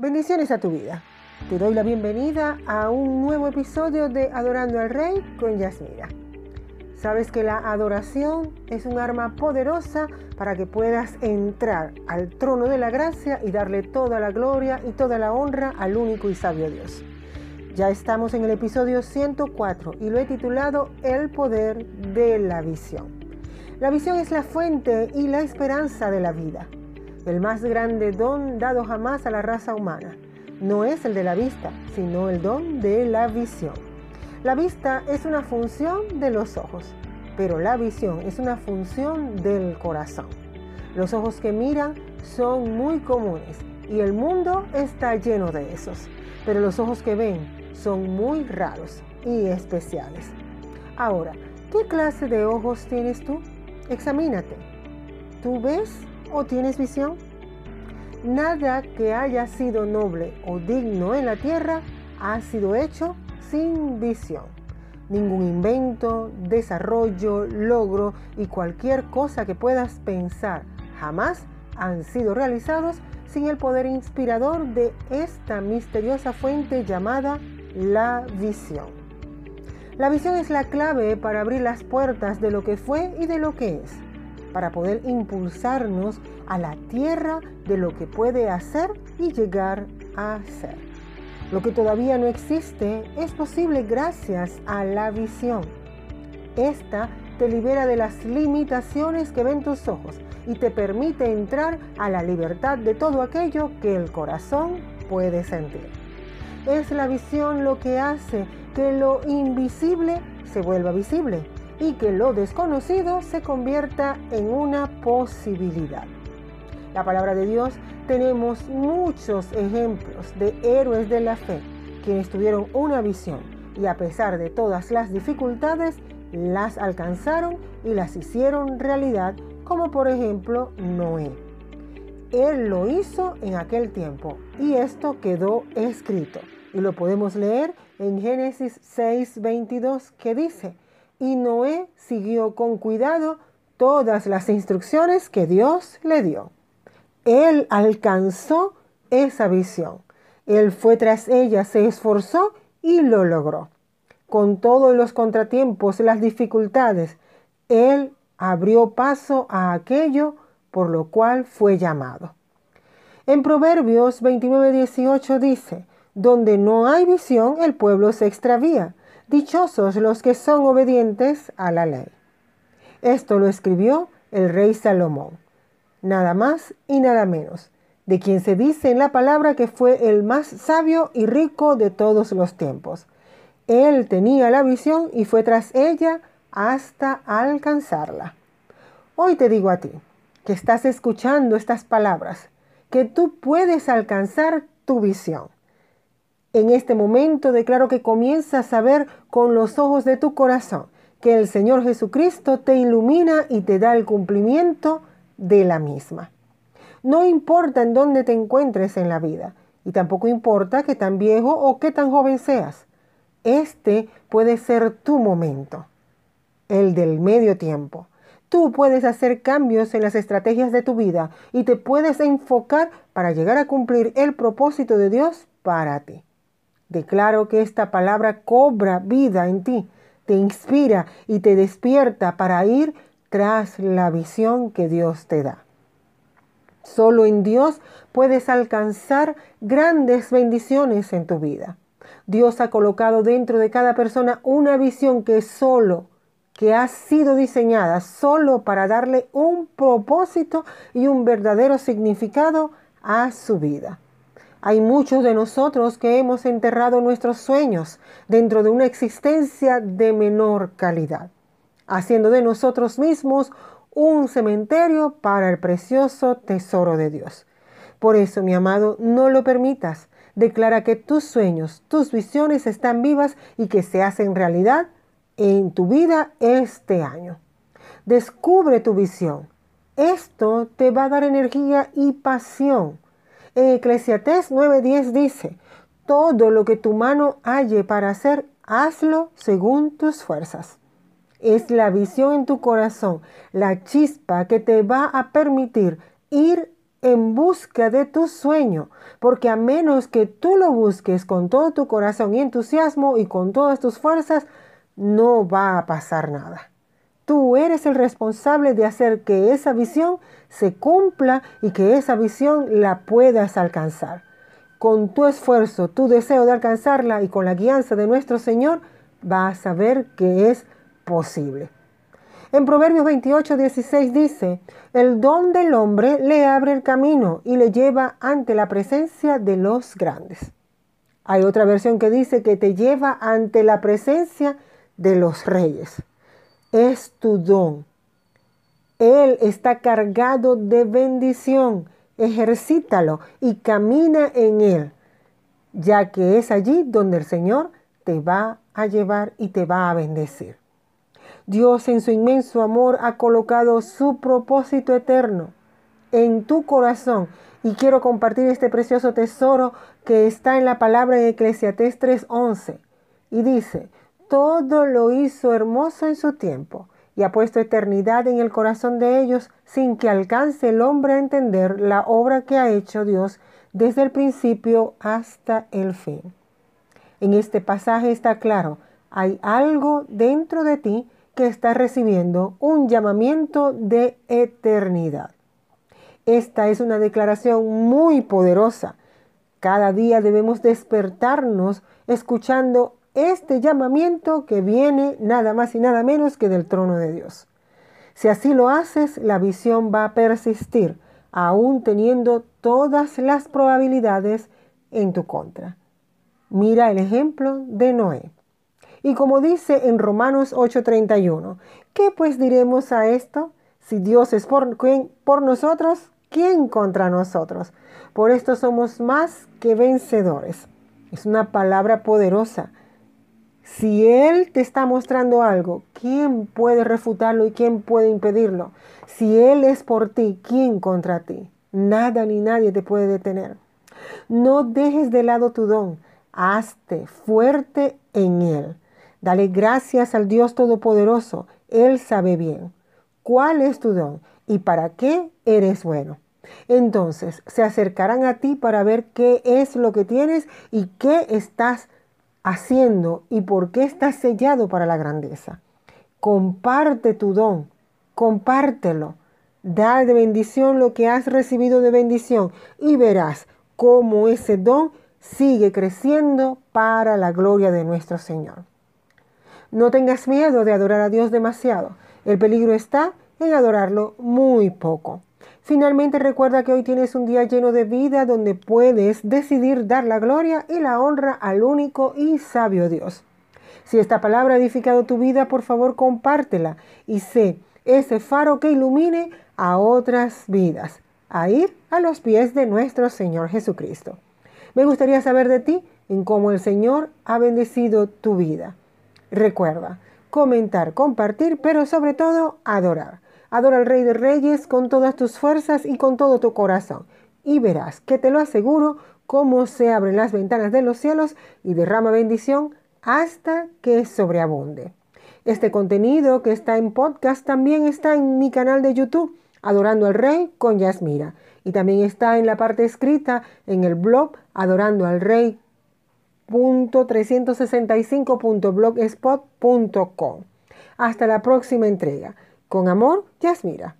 Bendiciones a tu vida. Te doy la bienvenida a un nuevo episodio de Adorando al Rey con Yasmira. Sabes que la adoración es un arma poderosa para que puedas entrar al trono de la gracia y darle toda la gloria y toda la honra al único y sabio Dios. Ya estamos en el episodio 104 y lo he titulado El poder de la visión. La visión es la fuente y la esperanza de la vida el más grande don dado jamás a la raza humana. No es el de la vista, sino el don de la visión. La vista es una función de los ojos, pero la visión es una función del corazón. Los ojos que miran son muy comunes y el mundo está lleno de esos, pero los ojos que ven son muy raros y especiales. Ahora, ¿qué clase de ojos tienes tú? Examínate. ¿Tú ves o tienes visión? Nada que haya sido noble o digno en la tierra ha sido hecho sin visión. Ningún invento, desarrollo, logro y cualquier cosa que puedas pensar jamás han sido realizados sin el poder inspirador de esta misteriosa fuente llamada la visión. La visión es la clave para abrir las puertas de lo que fue y de lo que es para poder impulsarnos a la tierra de lo que puede hacer y llegar a ser. Lo que todavía no existe es posible gracias a la visión. Esta te libera de las limitaciones que ven tus ojos y te permite entrar a la libertad de todo aquello que el corazón puede sentir. Es la visión lo que hace que lo invisible se vuelva visible y que lo desconocido se convierta en una posibilidad. La palabra de Dios tenemos muchos ejemplos de héroes de la fe quienes tuvieron una visión y a pesar de todas las dificultades las alcanzaron y las hicieron realidad, como por ejemplo Noé. Él lo hizo en aquel tiempo y esto quedó escrito y lo podemos leer en Génesis 6:22 que dice, y Noé siguió con cuidado todas las instrucciones que Dios le dio. Él alcanzó esa visión. Él fue tras ella, se esforzó y lo logró. Con todos los contratiempos, las dificultades, Él abrió paso a aquello por lo cual fue llamado. En Proverbios 29:18 dice, donde no hay visión, el pueblo se extravía Dichosos los que son obedientes a la ley. Esto lo escribió el rey Salomón, nada más y nada menos, de quien se dice en la palabra que fue el más sabio y rico de todos los tiempos. Él tenía la visión y fue tras ella hasta alcanzarla. Hoy te digo a ti, que estás escuchando estas palabras, que tú puedes alcanzar tu visión. En este momento declaro que comienzas a ver con los ojos de tu corazón que el Señor Jesucristo te ilumina y te da el cumplimiento de la misma. No importa en dónde te encuentres en la vida y tampoco importa que tan viejo o que tan joven seas. Este puede ser tu momento, el del medio tiempo. Tú puedes hacer cambios en las estrategias de tu vida y te puedes enfocar para llegar a cumplir el propósito de Dios para ti. Declaro que esta palabra cobra vida en ti, te inspira y te despierta para ir tras la visión que Dios te da. Solo en Dios puedes alcanzar grandes bendiciones en tu vida. Dios ha colocado dentro de cada persona una visión que solo, que ha sido diseñada solo para darle un propósito y un verdadero significado a su vida. Hay muchos de nosotros que hemos enterrado nuestros sueños dentro de una existencia de menor calidad, haciendo de nosotros mismos un cementerio para el precioso tesoro de Dios. Por eso, mi amado, no lo permitas. Declara que tus sueños, tus visiones están vivas y que se hacen realidad en tu vida este año. Descubre tu visión. Esto te va a dar energía y pasión Eclesiastés 9:10 dice, todo lo que tu mano halle para hacer, hazlo según tus fuerzas. Es la visión en tu corazón, la chispa que te va a permitir ir en busca de tu sueño, porque a menos que tú lo busques con todo tu corazón y entusiasmo y con todas tus fuerzas, no va a pasar nada. Tú eres el responsable de hacer que esa visión se cumpla y que esa visión la puedas alcanzar. Con tu esfuerzo, tu deseo de alcanzarla y con la guianza de nuestro Señor, vas a ver que es posible. En Proverbios 28, 16 dice, el don del hombre le abre el camino y le lleva ante la presencia de los grandes. Hay otra versión que dice que te lleva ante la presencia de los reyes. Es tu don. Él está cargado de bendición. Ejercítalo y camina en él, ya que es allí donde el Señor te va a llevar y te va a bendecir. Dios en su inmenso amor ha colocado su propósito eterno en tu corazón. Y quiero compartir este precioso tesoro que está en la palabra en Eclesiastés 3:11. Y dice, todo lo hizo hermoso en su tiempo y ha puesto eternidad en el corazón de ellos sin que alcance el hombre a entender la obra que ha hecho Dios desde el principio hasta el fin. En este pasaje está claro, hay algo dentro de ti que está recibiendo un llamamiento de eternidad. Esta es una declaración muy poderosa. Cada día debemos despertarnos escuchando este llamamiento que viene nada más y nada menos que del trono de Dios. Si así lo haces, la visión va a persistir, aún teniendo todas las probabilidades en tu contra. Mira el ejemplo de Noé. Y como dice en Romanos 8:31, ¿qué pues diremos a esto? Si Dios es por, por nosotros, ¿quién contra nosotros? Por esto somos más que vencedores. Es una palabra poderosa. Si Él te está mostrando algo, ¿quién puede refutarlo y quién puede impedirlo? Si Él es por ti, ¿quién contra ti? Nada ni nadie te puede detener. No dejes de lado tu don. Hazte fuerte en Él. Dale gracias al Dios Todopoderoso. Él sabe bien cuál es tu don y para qué eres bueno. Entonces se acercarán a ti para ver qué es lo que tienes y qué estás haciendo y por qué estás sellado para la grandeza. Comparte tu don, compártelo. Da de bendición lo que has recibido de bendición y verás cómo ese don sigue creciendo para la gloria de nuestro Señor. No tengas miedo de adorar a Dios demasiado. El peligro está en adorarlo muy poco. Finalmente recuerda que hoy tienes un día lleno de vida donde puedes decidir dar la gloria y la honra al único y sabio Dios. Si esta palabra ha edificado tu vida, por favor compártela y sé ese faro que ilumine a otras vidas, a ir a los pies de nuestro Señor Jesucristo. Me gustaría saber de ti en cómo el Señor ha bendecido tu vida. Recuerda, comentar, compartir, pero sobre todo adorar. Adora al Rey de Reyes con todas tus fuerzas y con todo tu corazón. Y verás que te lo aseguro cómo se abren las ventanas de los cielos y derrama bendición hasta que sobreabunde. Este contenido que está en podcast también está en mi canal de YouTube, Adorando al Rey con Yasmira. Y también está en la parte escrita en el blog Adorando al Rey 365.blogspot.com. Hasta la próxima entrega. Con amor, Yasmira.